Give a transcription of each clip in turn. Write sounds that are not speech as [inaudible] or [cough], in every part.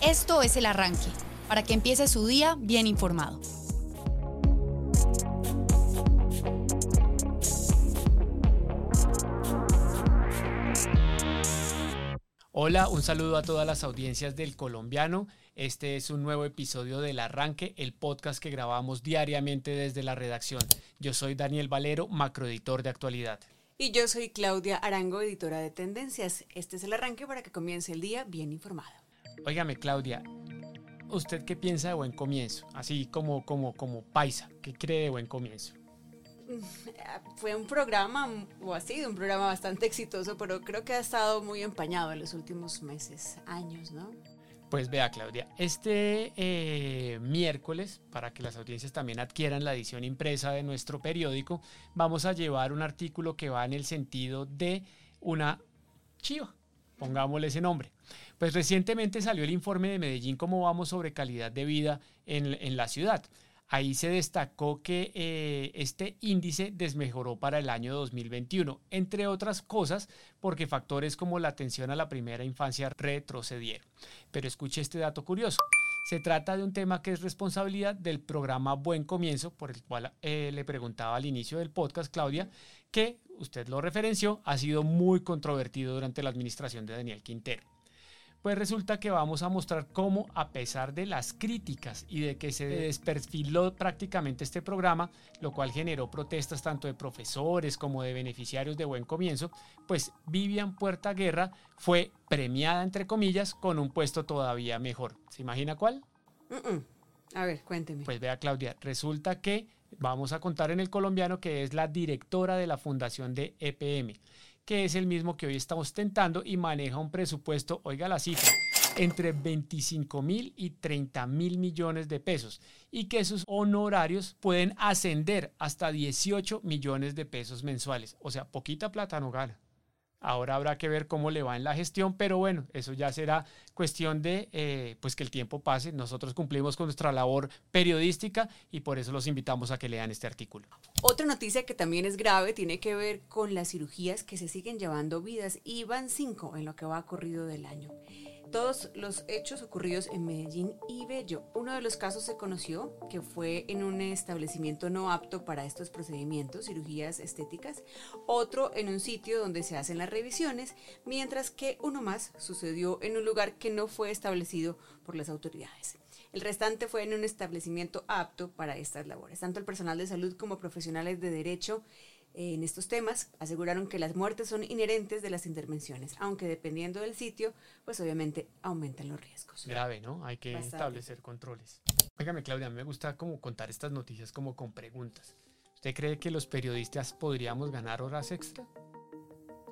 Esto es el arranque, para que empiece su día bien informado. Hola, un saludo a todas las audiencias del colombiano. Este es un nuevo episodio del Arranque, el podcast que grabamos diariamente desde la redacción. Yo soy Daniel Valero, macroeditor de actualidad. Y yo soy Claudia Arango, editora de Tendencias. Este es el arranque para que comience el día bien informado. Óigame, Claudia, ¿usted qué piensa de buen comienzo? Así como, como, como paisa, ¿qué cree de buen comienzo? Fue un programa, o ha sido un programa bastante exitoso, pero creo que ha estado muy empañado en los últimos meses, años, ¿no? Pues vea, Claudia, este eh, miércoles, para que las audiencias también adquieran la edición impresa de nuestro periódico, vamos a llevar un artículo que va en el sentido de una chiva, pongámosle ese nombre. Pues recientemente salió el informe de Medellín, cómo vamos sobre calidad de vida en, en la ciudad. Ahí se destacó que eh, este índice desmejoró para el año 2021, entre otras cosas porque factores como la atención a la primera infancia retrocedieron. Pero escuche este dato curioso. Se trata de un tema que es responsabilidad del programa Buen Comienzo, por el cual eh, le preguntaba al inicio del podcast, Claudia, que usted lo referenció, ha sido muy controvertido durante la administración de Daniel Quintero pues resulta que vamos a mostrar cómo a pesar de las críticas y de que se desperfiló prácticamente este programa, lo cual generó protestas tanto de profesores como de beneficiarios de buen comienzo, pues Vivian Puerta Guerra fue premiada entre comillas con un puesto todavía mejor. ¿Se imagina cuál? A ver, cuénteme. Pues vea Claudia, resulta que vamos a contar en el colombiano que es la directora de la fundación de EPM que es el mismo que hoy está ostentando y maneja un presupuesto, oiga la cifra, entre 25 mil y 30 mil millones de pesos y que sus honorarios pueden ascender hasta 18 millones de pesos mensuales. O sea, poquita plata no gana. Ahora habrá que ver cómo le va en la gestión, pero bueno, eso ya será cuestión de eh, pues que el tiempo pase. Nosotros cumplimos con nuestra labor periodística y por eso los invitamos a que lean este artículo. Otra noticia que también es grave tiene que ver con las cirugías que se siguen llevando vidas y van cinco en lo que va corrido del año todos los hechos ocurridos en Medellín y Bello. Uno de los casos se conoció que fue en un establecimiento no apto para estos procedimientos, cirugías estéticas, otro en un sitio donde se hacen las revisiones, mientras que uno más sucedió en un lugar que no fue establecido por las autoridades. El restante fue en un establecimiento apto para estas labores. Tanto el personal de salud como profesionales de derecho en estos temas aseguraron que las muertes son inherentes de las intervenciones, aunque dependiendo del sitio, pues obviamente aumentan los riesgos. Grave, ¿no? Hay que establecer controles. Óigame, Claudia, a mí me gusta como contar estas noticias como con preguntas. ¿Usted cree que los periodistas podríamos ganar horas extra?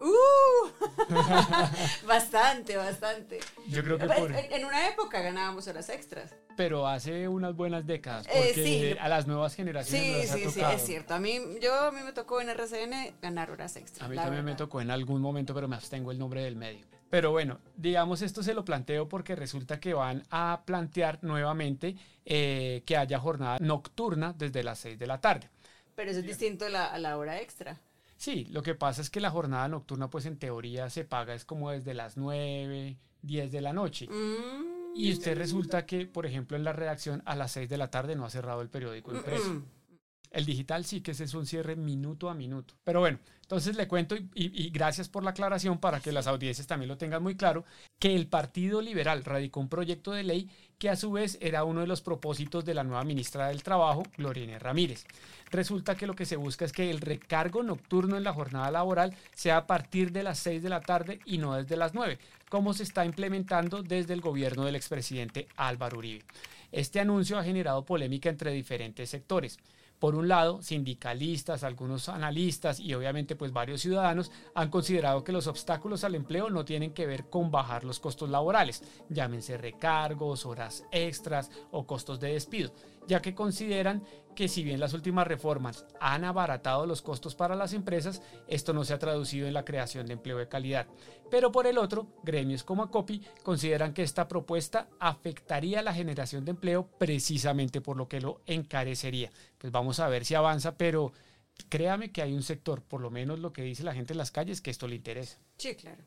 ¡Uh! [laughs] bastante, bastante. Yo creo que en, una época ganábamos horas extras. Pero hace unas buenas décadas, eh, porque a las nuevas generaciones sí, sí, sí, es cierto. A mí, yo, a mí me tocó en RCN ganar horas extras. A mí también me tocó en algún momento, pero me abstengo el nombre del medio. Pero bueno, digamos esto se lo planteo porque resulta que van a plantear nuevamente eh, que haya jornada nocturna desde las 6 de la tarde. Pero eso es distinto a la hora extra. Sí, lo que pasa es que la jornada nocturna, pues en teoría se paga es como desde las 9, 10 de la noche. Mm, y usted resulta que, por ejemplo, en la redacción a las 6 de la tarde no ha cerrado el periódico impreso. El digital sí que ese es un cierre minuto a minuto. Pero bueno, entonces le cuento y, y, gracias por la aclaración para que las audiencias también lo tengan muy claro, que el Partido Liberal radicó un proyecto de ley que a su vez era uno de los propósitos de la nueva ministra del Trabajo, Gloriana Ramírez. Resulta que lo que se busca es que el recargo nocturno en la jornada laboral sea a partir de las 6 de la tarde y no desde las 9, como se está implementando desde el gobierno del expresidente Álvaro Uribe. Este anuncio ha generado polémica entre diferentes sectores. Por un lado, sindicalistas, algunos analistas y obviamente pues varios ciudadanos han considerado que los obstáculos al empleo no tienen que ver con bajar los costos laborales, llámense recargos, horas extras o costos de despido, ya que consideran que si bien las últimas reformas han abaratado los costos para las empresas, esto no se ha traducido en la creación de empleo de calidad. Pero por el otro, gremios como ACOPI consideran que esta propuesta afectaría la generación de empleo precisamente por lo que lo encarecería. Pues vamos a ver si avanza, pero créame que hay un sector, por lo menos lo que dice la gente en las calles, que esto le interesa. Sí, claro.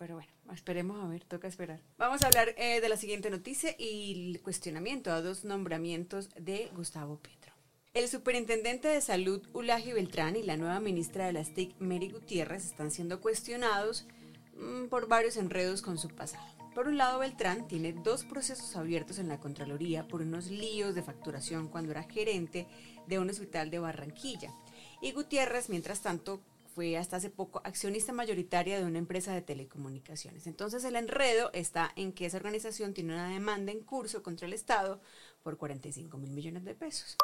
Pero bueno, esperemos a ver, toca esperar. Vamos a hablar eh, de la siguiente noticia y el cuestionamiento a dos nombramientos de Gustavo Petro. El superintendente de salud Ulaji Beltrán y la nueva ministra de las TIC Mary Gutiérrez están siendo cuestionados mm, por varios enredos con su pasado. Por un lado, Beltrán tiene dos procesos abiertos en la Contraloría por unos líos de facturación cuando era gerente de un hospital de Barranquilla. Y Gutiérrez, mientras tanto, fue hasta hace poco accionista mayoritaria de una empresa de telecomunicaciones. Entonces el enredo está en que esa organización tiene una demanda en curso contra el Estado por 45 mil millones de pesos.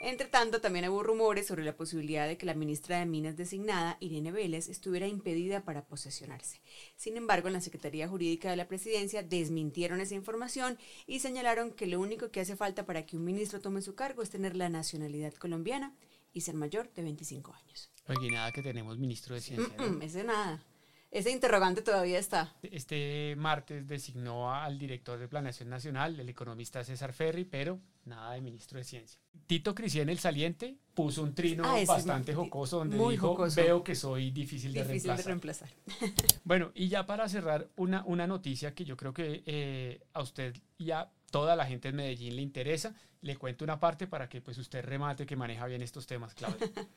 Entre tanto, también hubo rumores sobre la posibilidad de que la ministra de Minas designada, Irene Vélez, estuviera impedida para posesionarse. Sin embargo, en la Secretaría Jurídica de la Presidencia desmintieron esa información y señalaron que lo único que hace falta para que un ministro tome su cargo es tener la nacionalidad colombiana y ser mayor de 25 años. Oye, nada que tenemos ministro de Ciencia. ese nada. Ese interrogante todavía está. Este martes designó al director de Planeación Nacional, el economista César Ferri, pero nada de ministro de Ciencia. Tito Cristian el Saliente puso un trino ah, bastante jocoso donde dijo, veo que soy difícil, de reemplazar. [laughs] [laughs] bueno, y ya para cerrar, una, una noticia que yo creo que eh, a usted ya toda la gente en Medellín le interesa. Le cuento una parte para que pues usted remate que maneja bien estos temas, Claudia. [laughs]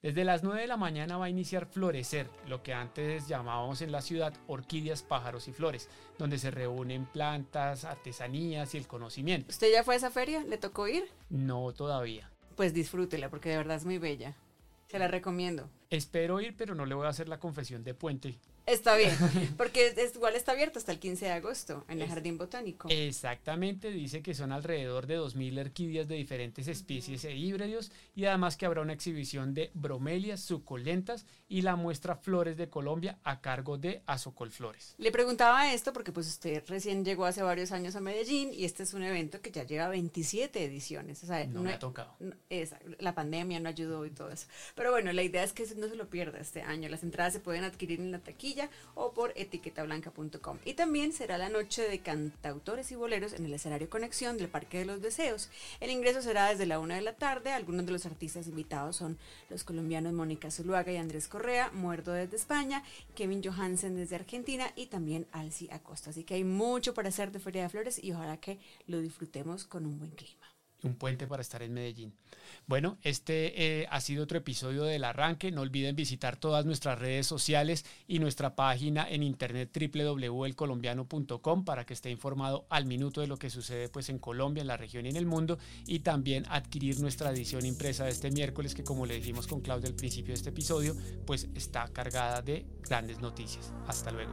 Desde las 9 de la mañana va a iniciar Florecer, lo que antes llamábamos en la ciudad orquídeas, pájaros y flores, donde se reúnen plantas, artesanías y el conocimiento. ¿Usted ya fue a esa feria? ¿Le tocó ir? No, todavía. Pues disfrútela, porque de verdad es muy bella. Se la recomiendo. Espero ir, pero no le voy a hacer la confesión de puente. Está bien, [laughs] porque es, igual está abierto hasta el 15 de agosto en el Jardín Botánico. Exactamente, dice que son alrededor de 2.000 orquídeas de diferentes especies e híbridos y además que habrá una exhibición de bromelias suculentas y la muestra Flores de Colombia a cargo de Azocol Flores. Le preguntaba esto porque pues usted recién llegó hace varios años a Medellín y este es un evento que ya lleva 27 ediciones. no, me ha tocado. la pandemia no ayudó y todo eso. Pero bueno, la idea es que no se lo pierda este año. Las entradas se pueden adquirir en la taquilla o por etiquetablanca.com. Y también será la noche de cantautores y boleros en el escenario Conexión del Parque de los Deseos. El ingreso será desde la una de la tarde. Algunos de los artistas invitados son los colombianos Mónica Zuluaga y Andrés Correa, Muerto desde España, Kevin Johansen desde Argentina y también Alci Acosta. Así que hay mucho para hacer de Feria de Flores y ojalá que lo disfrutemos con un buen clima un puente para estar en Medellín. Bueno, este eh, ha sido otro episodio del arranque. No olviden visitar todas nuestras redes sociales y nuestra página en internet www.elcolombiano.com para que esté informado al minuto de lo que sucede pues en Colombia, en la región y en el mundo y también adquirir nuestra edición impresa de este miércoles que como le dijimos con Claudia al principio de este episodio, pues está cargada de grandes noticias. Hasta luego.